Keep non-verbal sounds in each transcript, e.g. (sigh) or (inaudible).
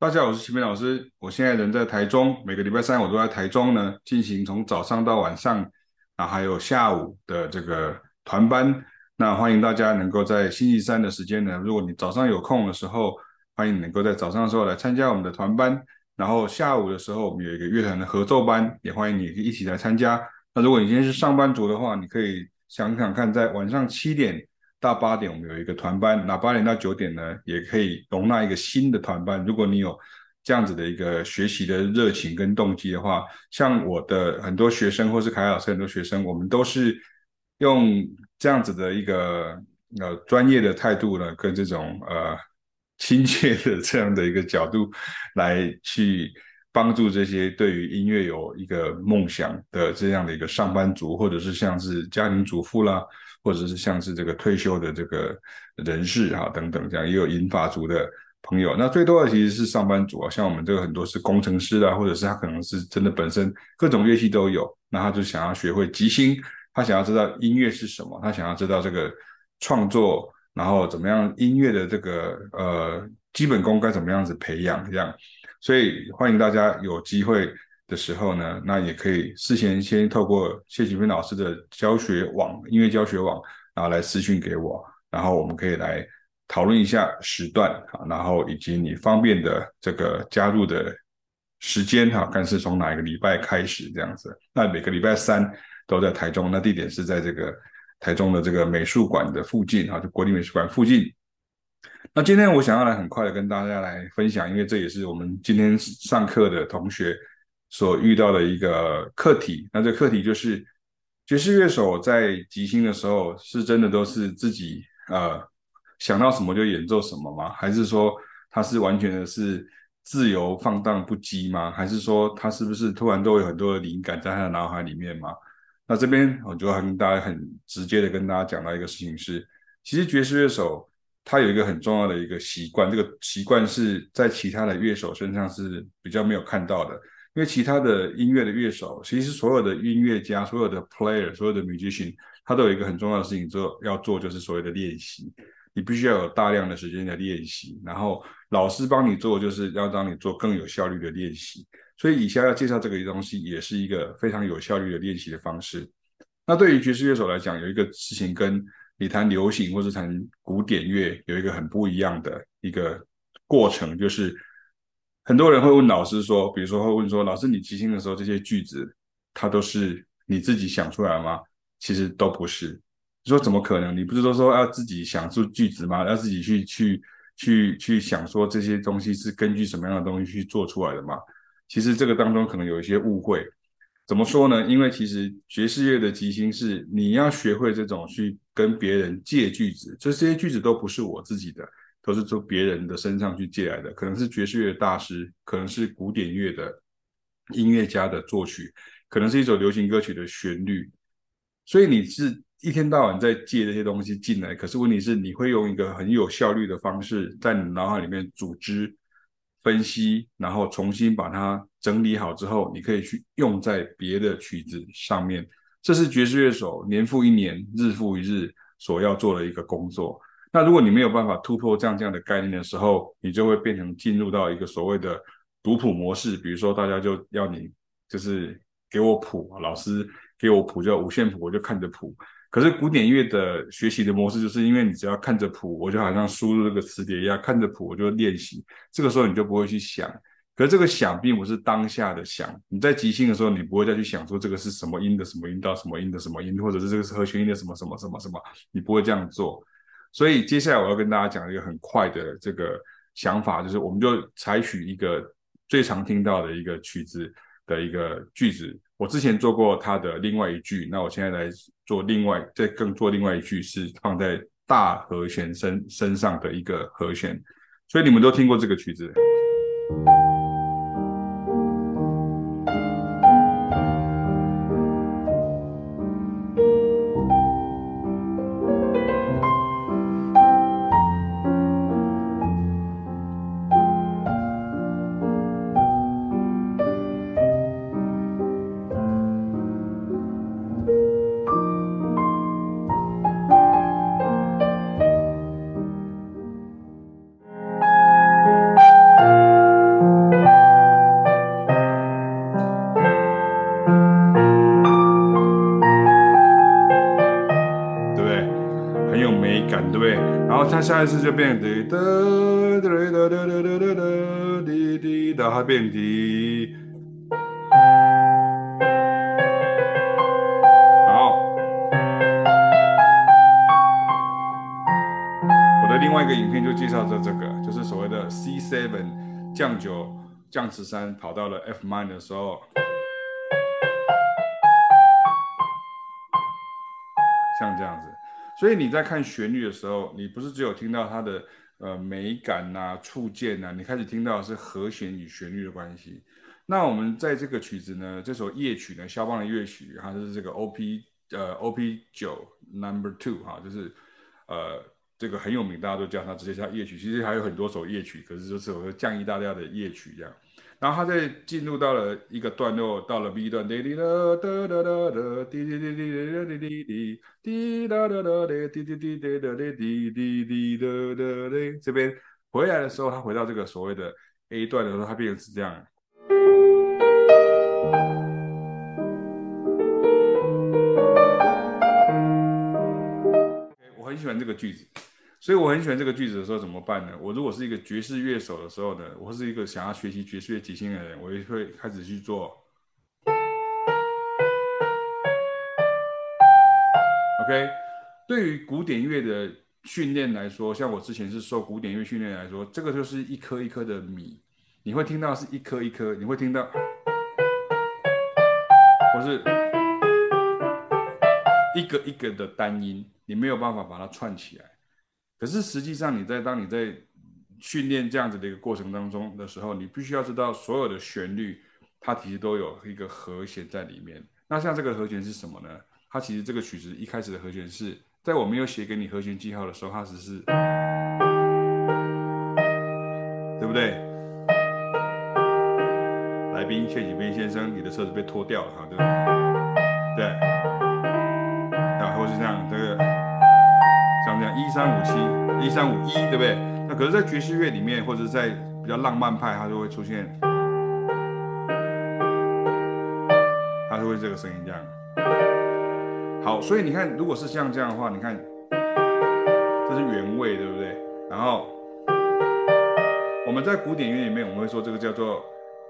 大家好，我是齐明老师。我现在人在台中，每个礼拜三我都在台中呢，进行从早上到晚上，啊，还有下午的这个团班。那欢迎大家能够在星期三的时间呢，如果你早上有空的时候，欢迎你能够在早上的时候来参加我们的团班。然后下午的时候，我们有一个乐团的合奏班，也欢迎你一起来参加。那如果你今天是上班族的话，你可以想想看，在晚上七点到八点，我们有一个团班。那八点到九点呢，也可以容纳一个新的团班。如果你有这样子的一个学习的热情跟动机的话，像我的很多学生，或是凯老师很多学生，我们都是用这样子的一个呃专业的态度呢，跟这种呃亲切的这样的一个角度来去帮助这些对于音乐有一个梦想的这样的一个上班族，或者是像是家庭主妇啦。或者是像是这个退休的这个人士哈等等这样，也有银发族的朋友。那最多的其实是上班族啊，像我们这个很多是工程师啊，或者是他可能是真的本身各种乐器都有，那他就想要学会即兴，他想要知道音乐是什么，他想要知道这个创作，然后怎么样音乐的这个呃基本功该怎么样子培养这样。所以欢迎大家有机会的时候呢，那也可以事先先透过谢启斌老师的教学网、音乐教学网，然后来私讯给我，然后我们可以来讨论一下时段啊，然后以及你方便的这个加入的时间哈，看是从哪一个礼拜开始这样子。那每个礼拜三都在台中，那地点是在这个台中的这个美术馆的附近啊，就国立美术馆附近。那今天我想要来很快的跟大家来分享，因为这也是我们今天上课的同学。所遇到的一个课题，那这课题就是爵士乐手在即兴的时候，是真的都是自己呃想到什么就演奏什么吗？还是说他是完全的是自由放荡不羁吗？还是说他是不是突然都有很多的灵感在他的脑海里面吗？那这边我就要跟大家很直接的跟大家讲到一个事情是，其实爵士乐手他有一个很重要的一个习惯，这个习惯是在其他的乐手身上是比较没有看到的。因为其他的音乐的乐手，其实所有的音乐家、所有的 player、所有的 musician，他都有一个很重要的事情做要做，就是所谓的练习。你必须要有大量的时间的练习，然后老师帮你做，就是要让你做更有效率的练习。所以以下要介绍这个东西，也是一个非常有效率的练习的方式。那对于爵士乐手来讲，有一个事情跟你弹流行或者弹古典乐有一个很不一样的一个过程，就是。很多人会问老师说，比如说会问说，老师你即兴的时候，这些句子它都是你自己想出来吗？其实都不是。你说怎么可能？你不是都说要自己想出句子吗？要自己去去去去想说这些东西是根据什么样的东西去做出来的吗？其实这个当中可能有一些误会。怎么说呢？因为其实爵士乐的即兴是你要学会这种去跟别人借句子，就这些句子都不是我自己的。都是从别人的身上去借来的，可能是爵士乐的大师，可能是古典乐的音乐家的作曲，可能是一首流行歌曲的旋律。所以你是一天到晚在借这些东西进来，可是问题是你会用一个很有效率的方式，在你脑海里面组织、分析，然后重新把它整理好之后，你可以去用在别的曲子上面。这是爵士乐手年复一年、日复一日所要做的一个工作。那如果你没有办法突破这样这样的概念的时候，你就会变成进入到一个所谓的读谱模式。比如说，大家就要你就是给我谱，老师给我谱叫五线谱，我就看着谱。可是古典音乐的学习的模式，就是因为你只要看着谱，我就好像输入这个词碟一样，看着谱我就练习。这个时候你就不会去想。可是这个想并不是当下的想。你在即兴的时候，你不会再去想说这个是什么音的什么音到什么音的什么音，或者是这个是和弦音的什么什么什么什么，你不会这样做。所以接下来我要跟大家讲一个很快的这个想法，就是我们就采取一个最常听到的一个曲子的一个句子。我之前做过他的另外一句，那我现在来做另外再更做另外一句，是放在大和弦身身上的一个和弦。所以你们都听过这个曲子。下一次就变低，哒哒哒哒哒哒哒，滴滴，答还变低。好，我的另外一个影片就介绍着这个，就是所谓的 C7 降九降十三跑到了 Fmin 的时候，像这样子。所以你在看旋律的时候，你不是只有听到它的呃美感呐、触键呐，你开始听到的是和弦与旋律的关系。那我们在这个曲子呢，这首夜曲呢，肖邦的乐曲，它是这个 OP 呃 OP 九 Number Two 哈，就是呃这个很有名，大家都叫它直接叫夜曲。其实还有很多首夜曲，可是就是我降 E 大调的夜曲这样。然后他再进入到了一个段落，到了 b 段，滴滴，滴滴，滴滴，滴滴，滴滴，滴滴，滴滴，滴滴，滴滴，滴滴，滴滴，滴滴，这边回来的时候，他回到这个所谓的 a 段的时候，他变成是这样。我很喜欢这个句子。所以我很喜欢这个句子的时候怎么办呢？我如果是一个爵士乐手的时候呢，我是一个想要学习爵士乐即兴的人，我也会开始去做。OK，对于古典乐的训练来说，像我之前是受古典乐训练来说，这个就是一颗一颗的米，你会听到是一颗一颗，你会听到，或是一个一个的单音，你没有办法把它串起来。可是实际上，你在当你在训练这样子的一个过程当中的时候，你必须要知道所有的旋律，它其实都有一个和弦在里面。那像这个和弦是什么呢？它其实这个曲子一开始的和弦是在我没有写给你和弦记号的时候，它只是，对不对？来宾谢启斌先生，你的车子被拖掉了哈，对不对？对，然后是这样，这个。像这样一三五七一三五一，对不对？那可是，在爵士乐里面，或者在比较浪漫派，它就会出现，它就会这个声音这样。好，所以你看，如果是像这样的话，你看，这是原位，对不对？然后我们在古典乐里面，我们会说这个叫做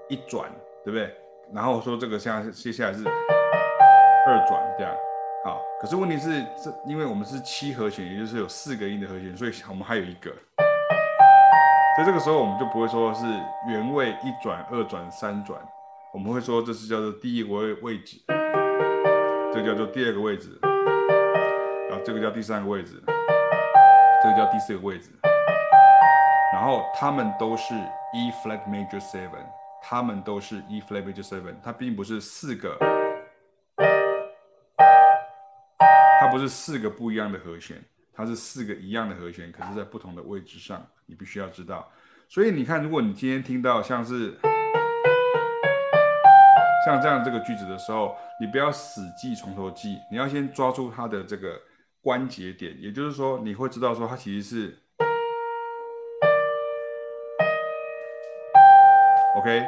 一转，对不对？然后说这个下接下来是二转，这样。好，可是问题是，这因为我们是七和弦，也就是有四个音的和弦，所以我们还有一个。在这个时候，我们就不会说是原位一转、二转、三转，我们会说这是叫做第一个位位置，这个叫做第二个位置，然后这个叫第三个位置，这个叫第四个位置，然后他们都是 E flat major seven，他们都是 E flat major seven，它并不是四个。不是四个不一样的和弦，它是四个一样的和弦，可是在不同的位置上，你必须要知道。所以你看，如果你今天听到像是像这样这个句子的时候，你不要死记从头记，你要先抓住它的这个关节点，也就是说，你会知道说它其实是 OK，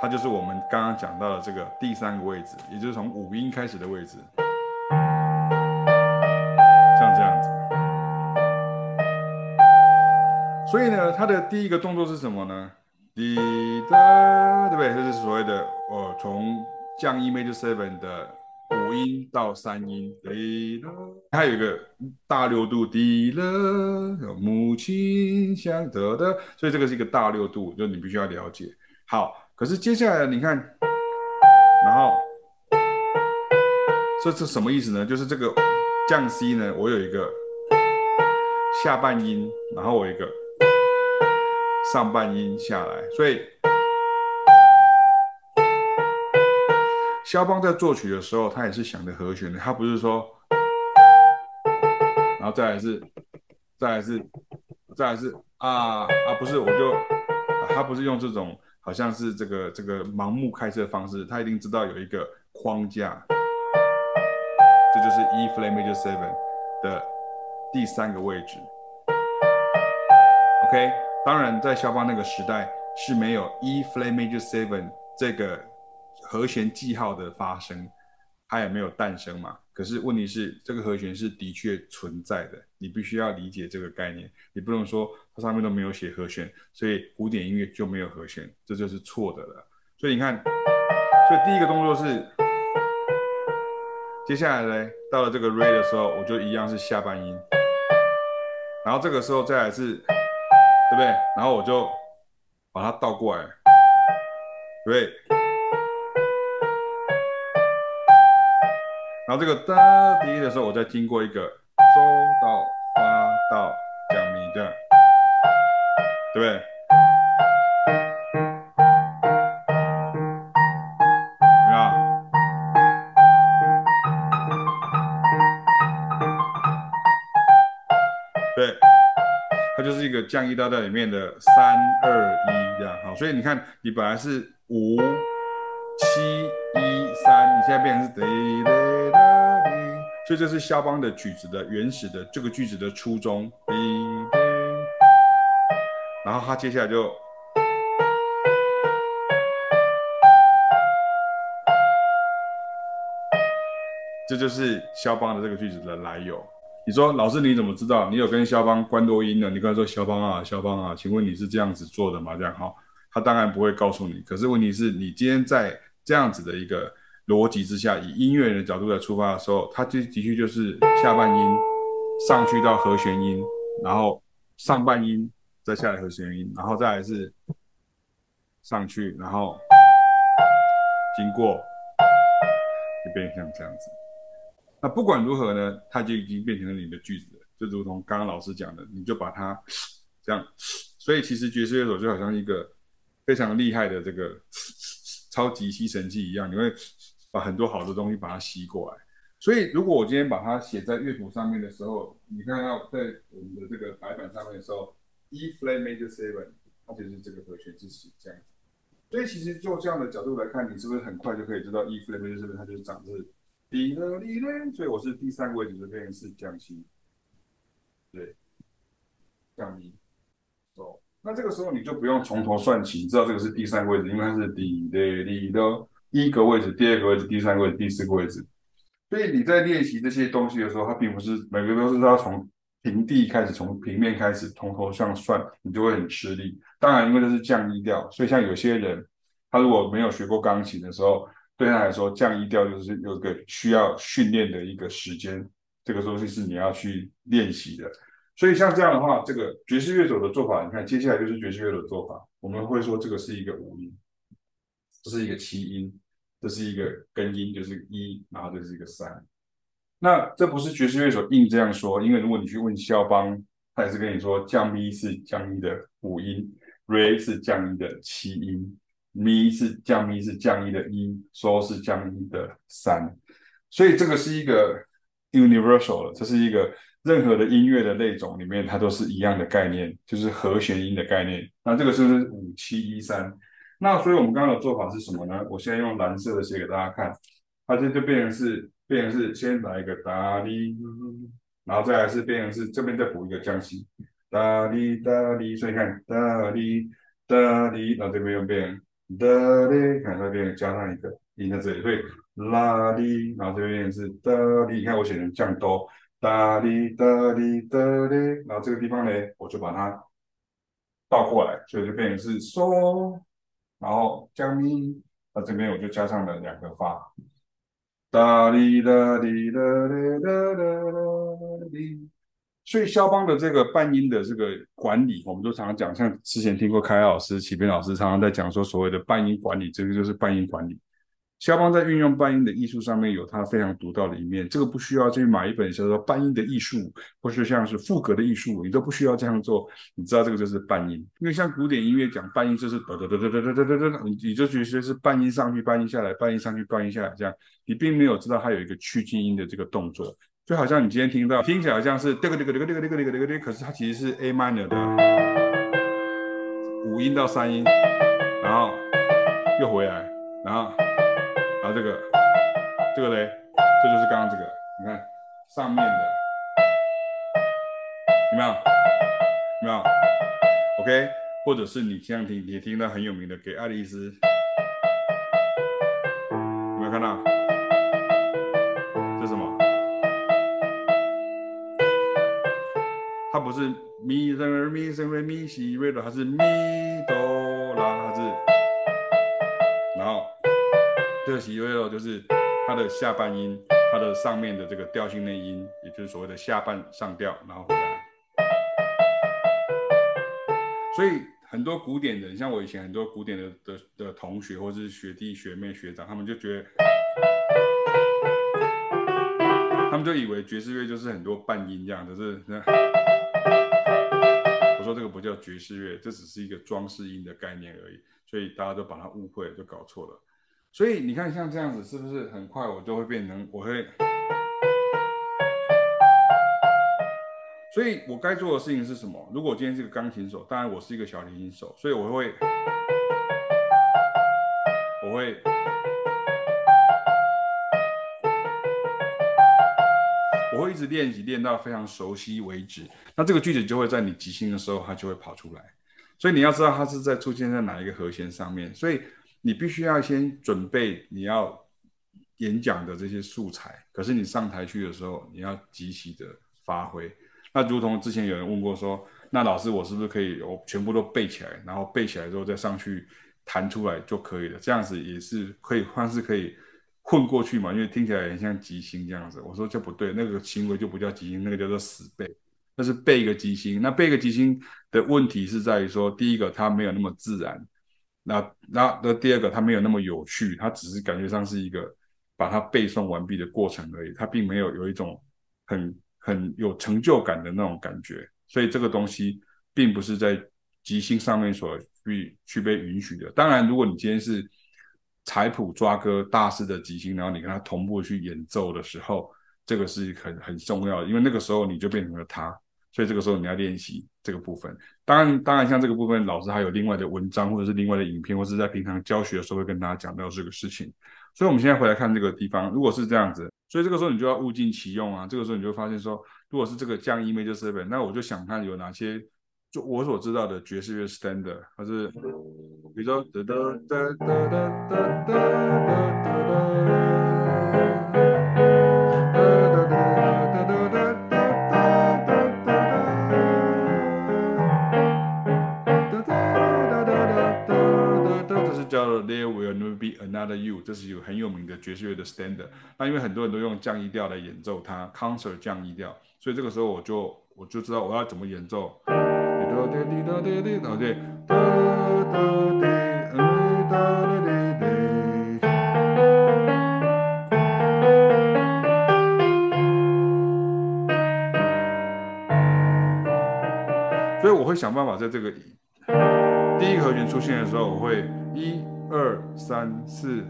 它就是我们刚刚讲到的这个第三个位置，也就是从五音开始的位置。所以呢，它的第一个动作是什么呢？滴答，对不对？这是所谓的哦，从降 E major seven 的五音到三音。滴答，它有一个大六度，滴了，母亲像得的，所以这个是一个大六度，就你必须要了解。好，可是接下来你看，然后这是什么意思呢？就是这个降 C 呢，我有一个下半音，然后我一个。上半音下来，所以肖邦在作曲的时候，他也是想的和弦的，他不是说，然后再来是，再来是，再来是啊啊，不是，我就、他不是用这种好像是这个这个盲目开车的方式，他一定知道有一个框架，这就是 E flat major seven 的第三个位置，OK。当然，在肖邦那个时代是没有 E flat major seven 这个和弦记号的发生，它也没有诞生嘛。可是问题是，这个和弦是的确存在的，你必须要理解这个概念。你不能说它上面都没有写和弦，所以古典音乐就没有和弦，这就是错的了。所以你看，所以第一个动作是，接下来呢，到了这个 re 的时候，我就一样是下半音，然后这个时候再来是，对不对？然后我就把它倒过来对。然后这个哒第一的时候，我再经过一个周到发到降咪这样，对不对？就是一个降一大调里面的三二一这样。好，所以你看，你本来是五七一三，你现在变成是哒。所以这是肖邦的曲子的原始的这个句子的初衷，然后他接下来就，这就是肖邦的这个句子的来由。你说老师你怎么知道？你有跟肖邦关多音的？你跟他说肖邦啊，肖邦啊，请问你是这样子做的吗？这样哈，他当然不会告诉你。可是问题是你今天在这样子的一个。逻辑之下，以音乐人的角度来出发的时候，他就的确就是下半音上去到和弦音，然后上半音再下来和弦音，然后再来是上去，然后经过，就变成像这样子。那不管如何呢，它就已经变成了你的句子了，就如同刚刚老师讲的，你就把它这样。所以其实爵士乐手就好像一个非常厉害的这个超级吸尘器一样，你会。把很多好的东西把它吸过来，所以如果我今天把它写在乐谱上面的时候，你看到在我们的这个白板上面的时候，E flat major seven，它就是这个和弦是这样。所以其实就这样的角度来看，你是不是很快就可以知道 E flat major seven 它就是长是滴了滴了，所以我是第三个位置就变成是降西，对，降咪，哦，那这个时候你就不用从头算起，你知道这个是第三个位置，因为它是滴的滴的。第一个位置，第二个位置，第三个位置，第四个位置。所以你在练习这些东西的时候，它并不是每个都是要从平地开始，从平面开始，从头上算，你就会很吃力。当然，因为这是降一调，所以像有些人，他如果没有学过钢琴的时候，对他来说，降一调就是有个需要训练的一个时间，这个东西是你要去练习的。所以像这样的话，这个爵士乐手的做法，你看接下来就是爵士乐的做法，我们会说这个是一个五音，这是一个七音。这是一个根音，就是一，然后这是一个三。那这不是爵士乐手硬这样说，因为如果你去问肖邦，他也是跟你说降咪是降一的五音，re 是降一的七音，咪是降咪是降一的一嗦是降一的三。所以这个是一个 universal 的，这是一个任何的音乐的类种里面，它都是一样的概念，就是和弦音的概念。那这个是不是五七一三？那所以我们刚刚的做法是什么呢？我现在用蓝色的写给大家看，它这就变成是变成是先来一个哒哩，然后再来是变成是这边再补一个降西，哒哩哒哩，所以看哒哩哒哩，然后这边又变哒哩，看这边加上一个音在这里，所以啦哩，然后这边是哒哩，你看我写成降哆，哒哩哒哩哒哩，然后这个地方呢，我就把它倒过来，所以就变成是嗦。然后降咪，那这边我就加上了两个发，哒哩哒哩哒哩哒哩哒哩。所以肖邦的这个半音的这个管理，我们都常常讲，像之前听过凯老师、启斌老师常常在讲说，所谓的半音管理，这个就是半音管理。肖邦在运用半音的艺术上面有他非常独到的一面，这个不需要去买一本叫做《半音的艺术》，或是像是赋格的艺术，你都不需要这样做。你知道这个就是半音，因为像古典音乐讲半音就是哒哒哒哒哒哒哒哒，你你就觉得是半音上去，半音下来，半音上去，半音下来这样，你并没有知道它有一个趋近音的这个动作，就好像你今天听到听起来好像是这个这个这个这个这个这个这个，可是它其实是 A minor 的五音到三音，然后又回来，然后。然后这个，这个嘞，这就是刚刚这个，你看上面的，有没有？有没有？OK，或者是你这样听，你听到很有名的，给爱丽丝，有没有看到？是咪来咪升来咪西瑞哆，它是咪哆啦，它是，然后这个西瑞哆就是它的下半音，它的上面的这个调性内音，也就是所谓的下半上调，然后回来。所以很多古典人，像我以前很多古典的的的同学，或是学弟学妹学长，他们就觉得，他们就以为爵士乐就是很多半音这样，就是那。这个不叫爵士乐，这只是一个装饰音的概念而已，所以大家都把它误会了，就搞错了。所以你看像这样子，是不是很快我就会变成我会？所以我该做的事情是什么？如果我今天是个钢琴手，当然我是一个小提琴手，所以我会，我会，我会一直练习，练到非常熟悉为止。那这个句子就会在你即兴的时候，它就会跑出来。所以你要知道它是在出现在哪一个和弦上面。所以你必须要先准备你要演讲的这些素材。可是你上台去的时候，你要即时的发挥。那如同之前有人问过说，那老师我是不是可以我全部都背起来，然后背起来之后再上去弹出来就可以了？这样子也是可以，(laughs) 算是可以混过去嘛？因为听起来很像即兴这样子。我说这不对，那个行为就不叫即兴，那个叫做死背。那是背一个即兴。那背一个即兴的问题是在于说，第一个它没有那么自然，那那那第二个它没有那么有趣，它只是感觉上是一个把它背诵完毕的过程而已，它并没有有一种很。很有成就感的那种感觉，所以这个东西并不是在即兴上面所去去被允许的。当然，如果你今天是采谱抓歌大师的即兴，然后你跟他同步去演奏的时候，这个是很很重要的，因为那个时候你就变成了他，所以这个时候你要练习这个部分。当然，当然像这个部分，老师还有另外的文章或者是另外的影片，或是在平常教学的时候会跟大家讲到这个事情。所以，我们现在回来看这个地方，如果是这样子。所以这个时候你就要物尽其用啊！这个时候你就发现说，如果是这个降 E major seven，那我就想看有哪些，就我所知道的爵士乐 standard，它是比如说哒哒哒哒哒哒哒哒，这是叫做 There will never be another you，这是有很有名的爵士乐的 standard。那因为很多人都用降 E 调来演奏它，concert 降 E 调，所以这个时候我就我就知道我要怎么演奏。滴滴答滴滴答滴哒滴答滴哒滴滴。所以我会想办法在这个第一个和弦出现的时候我会一二三四。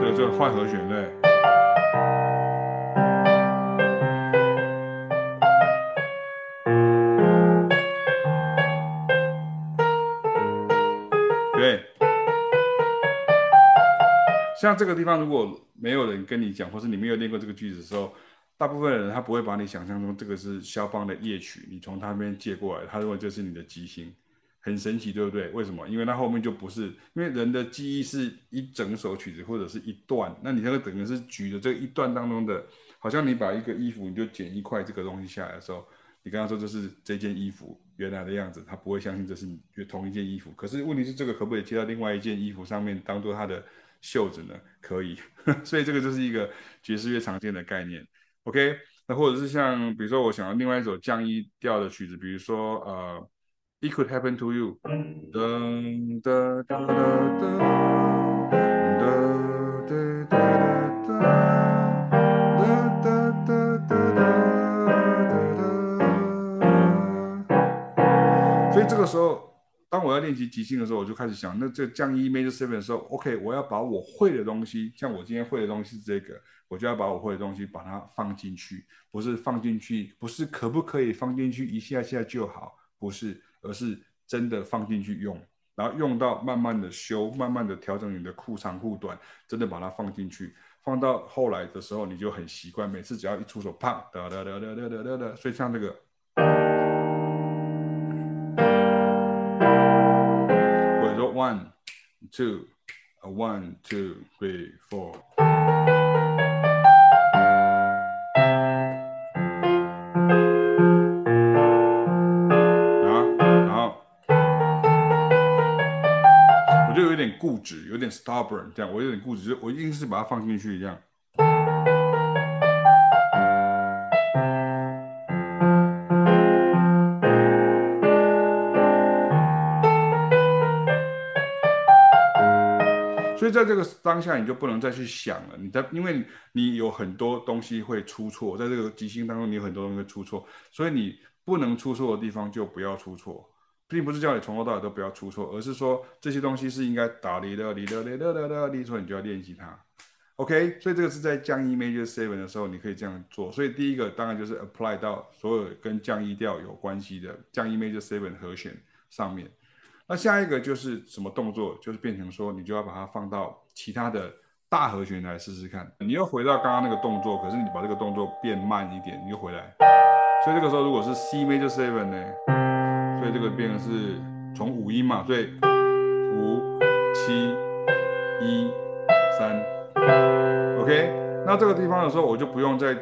这这个换和弦呢像这个地方，如果没有人跟你讲，或是你没有练过这个句子的时候，大部分人他不会把你想象中这个是肖邦的夜曲，你从他那边借过来，他认为这是你的即兴。很神奇，对不对？为什么？因为它后面就不是，因为人的记忆是一整首曲子或者是一段，那你那个等于是举的这一段当中的，好像你把一个衣服，你就剪一块这个东西下来的时候，你刚刚说这是这件衣服原来的样子，他不会相信这是你同一件衣服。可是问题是这个可不可以贴到另外一件衣服上面当做它的袖子呢？可以，(laughs) 所以这个就是一个爵士乐常见的概念。OK，那或者是像比如说我想要另外一首降 E 调的曲子，比如说呃。It could happen to you。所以这个时候，当我要练习即兴的时候，我就开始想，那这降 E major seven 的时候，OK，我要把我会的东西，像我今天会的东西是这个，我就要把我会的东西把它放进去，不是放进去，不是可不可以放进去一下下就好，不是。而是真的放进去用，然后用到慢慢的修，慢慢的调整你的裤长裤短，真的把它放进去，放到后来的时候你就很习惯，每次只要一出手，啪哒哒哒哒哒哒哒，所以像这个，one two one two three four. 然后然后我就有点固执有点 stubborn 这样我有点固执我一定是把它放进去这样。在这个当下，你就不能再去想了。你在，因为你有很多东西会出错，在这个即兴当中，你有很多东西会出错，所以你不能出错的地方就不要出错，并不是叫你从头到尾都不要出错，而是说这些东西是应该打哩的哩的哩的哩的哩，所以你就要练习它。OK，所以这个是在降 E major seven 的时候，你可以这样做。所以第一个当然就是 apply 到所有跟降 E 调有关系的降 E major seven 和弦上面。那下一个就是什么动作？就是变成说，你就要把它放到其他的大和弦来试试看。你又回到刚刚那个动作，可是你把这个动作变慢一点，你又回来。所以这个时候如果是 C major seven 呢？所以这个变成是从五音嘛，所以，五七一三，OK。那这个地方的时候，我就不用再。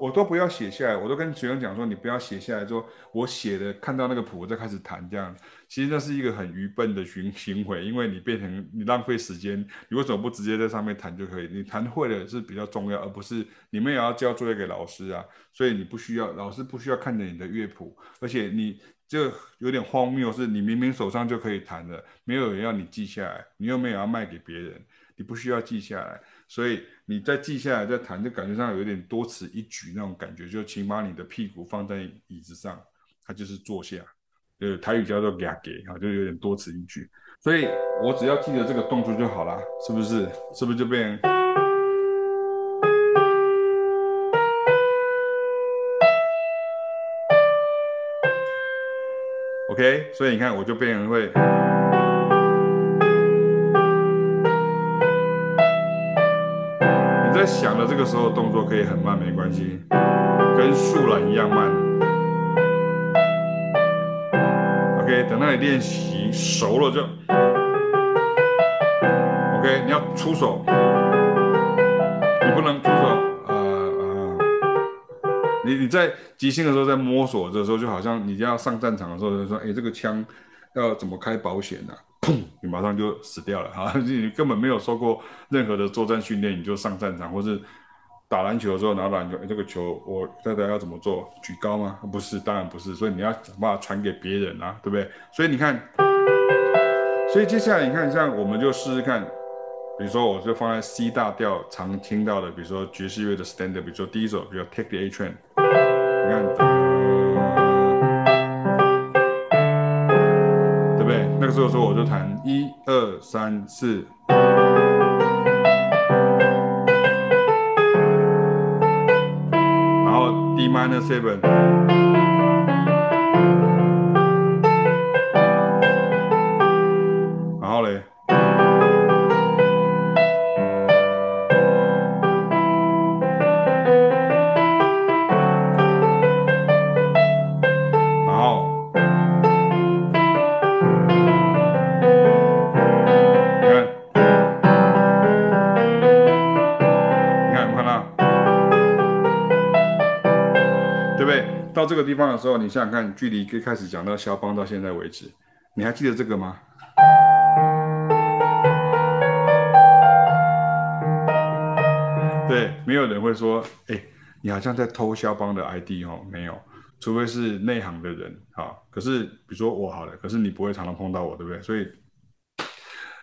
我都不要写下来，我都跟学生讲说，你不要写下来，说我写的看到那个谱，我再开始弹这样。其实那是一个很愚笨的行 (laughs) 行为，因为你变成你浪费时间，你为什么不直接在上面弹就可以？你弹会了是比较重要，而不是你们也要交作业给老师啊。所以你不需要，老师不需要看着你的乐谱，而且你这有点荒谬，是你明明手上就可以弹的，没有人要你记下来，你又没有要卖给别人，你不需要记下来。所以你再记下来再弹，就感觉上有点多此一举那种感觉。就请把你的屁股放在椅子上，它就是坐下，呃，台语叫做夹给啊，就有点多此一举。所以我只要记得这个动作就好了，是不是？是不是就变？OK，所以你看，我就变会。在想的这个时候，动作可以很慢，没关系，跟树懒一样慢。OK，等到你练习熟了就，OK，你要出手，你不能出手，呃呃，你你在即兴的时候，在摸索的时候，就好像你要上战场的时候，就说，哎，这个枪要怎么开保险呢、啊？砰！你马上就死掉了哈！你根本没有受过任何的作战训练，你就上战场，或是打篮球的时候拿篮球，这个球我大概要怎么做？举高吗？不是，当然不是。所以你要想办法传给别人啊，对不对？所以你看，所以接下来你看，像我们就试试看，比如说我就放在 C 大调常听到的，比如说爵士乐的 standard，比如说第一首，比如 Take the A Train，这个时候说，我就弹一二三四，然后 D minor seven，到这个地方的时候，你想想看，距离一开始讲到肖邦到现在为止，你还记得这个吗？对，没有人会说，哎，你好像在偷肖邦的 ID 哦，没有，除非是内行的人。好，可是比如说我好了，可是你不会常常碰到我，对不对？所以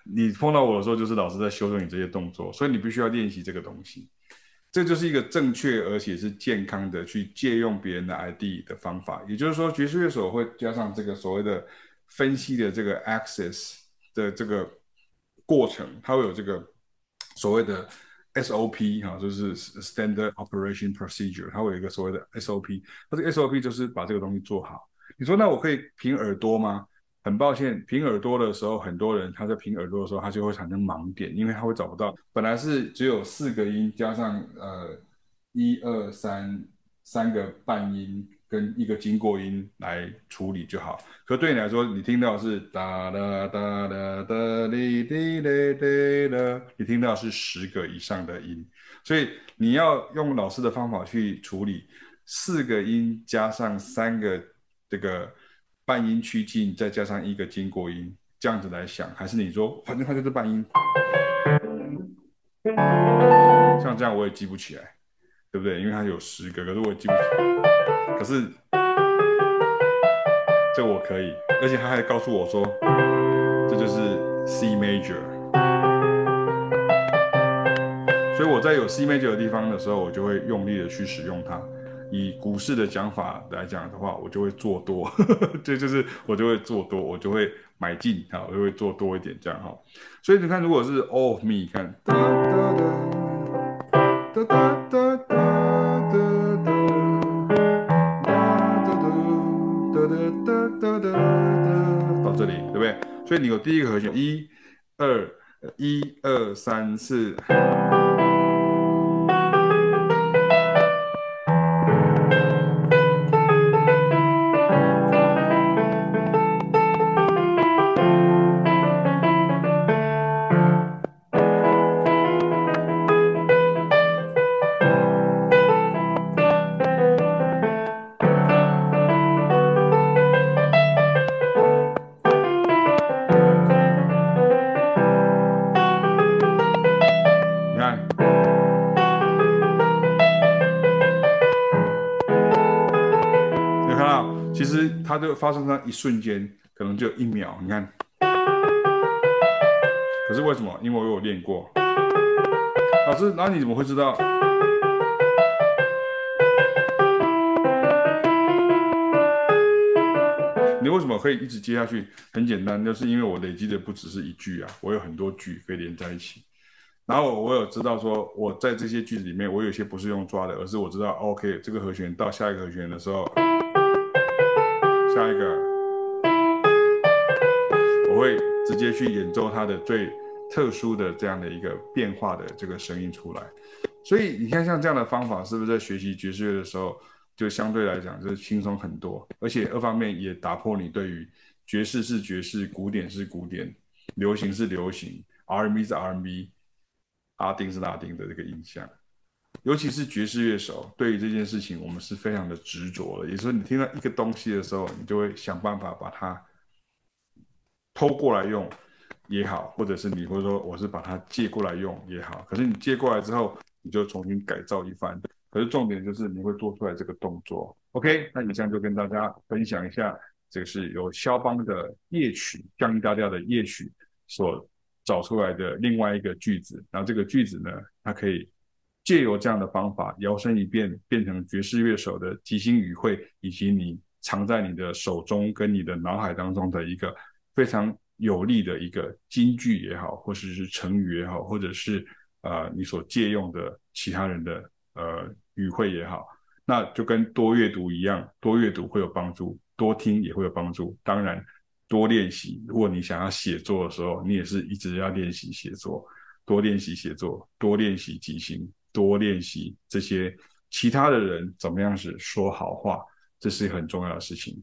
你碰到我的时候，就是老师在修正你这些动作，所以你必须要练习这个东西。这就是一个正确而且是健康的去借用别人的 ID 的方法，也就是说，爵士乐手会加上这个所谓的分析的这个 access 的这个过程，它会有这个所谓的 SOP 哈，就是 Standard Operation Procedure，它会有一个所谓的 SOP，它这 SOP 就是把这个东西做好。你说那我可以凭耳朵吗？很抱歉，凭耳朵的时候，很多人他在凭耳朵的时候，他就会产生盲点，因为他会找不到。本来是只有四个音加上呃一二三三个半音跟一个经过音来处理就好。可对你来说，你听到是哒哒哒哒哒哩哩哩哩，你听到是十个以上的音，所以你要用老师的方法去处理四个音加上三个这个。半音趋近，再加上一个经过音，这样子来想，还是你说反正它就是半音，像这样我也记不起来，对不对？因为它有十个，可是我也记不起来。可是这我可以，而且他还告诉我说，这就是 C major。所以我在有 C major 的地方的时候，我就会用力的去使用它。以股市的讲法来讲的话，我就会做多，(laughs) 这就是我就会做多，我就会买进啊，我就会做多一点这样哈。所以你看，如果是 All of me，看，哒哒哒哒哒哒哒哒哒哒哒到这里对不对？所以你有第一个和弦，一、二、一、二、三、四。就发生在一瞬间，可能就一秒。你看，可是为什么？因为我有练过。老师，那你怎么会知道？你为什么可以一直接下去？很简单，就是因为我累积的不只是一句啊，我有很多句可以连在一起。然后我有知道说，我在这些句子里面，我有些不是用抓的，而是我知道，OK，这个和弦到下一个和弦的时候。会直接去演奏它的最特殊的这样的一个变化的这个声音出来。所以你看，像这样的方法，是不是在学习爵士乐的时候，就相对来讲就轻松很多？而且二方面也打破你对于爵士是爵士、古典是古典、流行是流行、R&B 是 R&B、拉丁是拉丁的这个印象。尤其是爵士乐手，对于这件事情，我们是非常的执着的。也就是说，你听到一个东西的时候，你就会想办法把它偷过来用也好，或者是你会说我是把它借过来用也好。可是你借过来之后，你就重新改造一番。可是重点就是你会做出来这个动作。OK，那以上就跟大家分享一下，这个是由肖邦的夜曲降 E 大调的夜曲所找出来的另外一个句子。然后这个句子呢，它可以。借由这样的方法摇身一变，变成爵士乐手的即兴语汇，以及你藏在你的手中跟你的脑海当中的一个非常有力的一个金句也好，或者是成语也好，或者是呃你所借用的其他人的呃语汇也好，那就跟多阅读一样，多阅读会有帮助，多听也会有帮助。当然，多练习，如果你想要写作的时候，你也是一直要练习写作，多练习写作，多练习即兴。多练习这些其他的人怎么样是说好话，这是很重要的事情。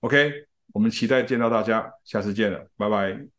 OK，我们期待见到大家，下次见了，拜拜。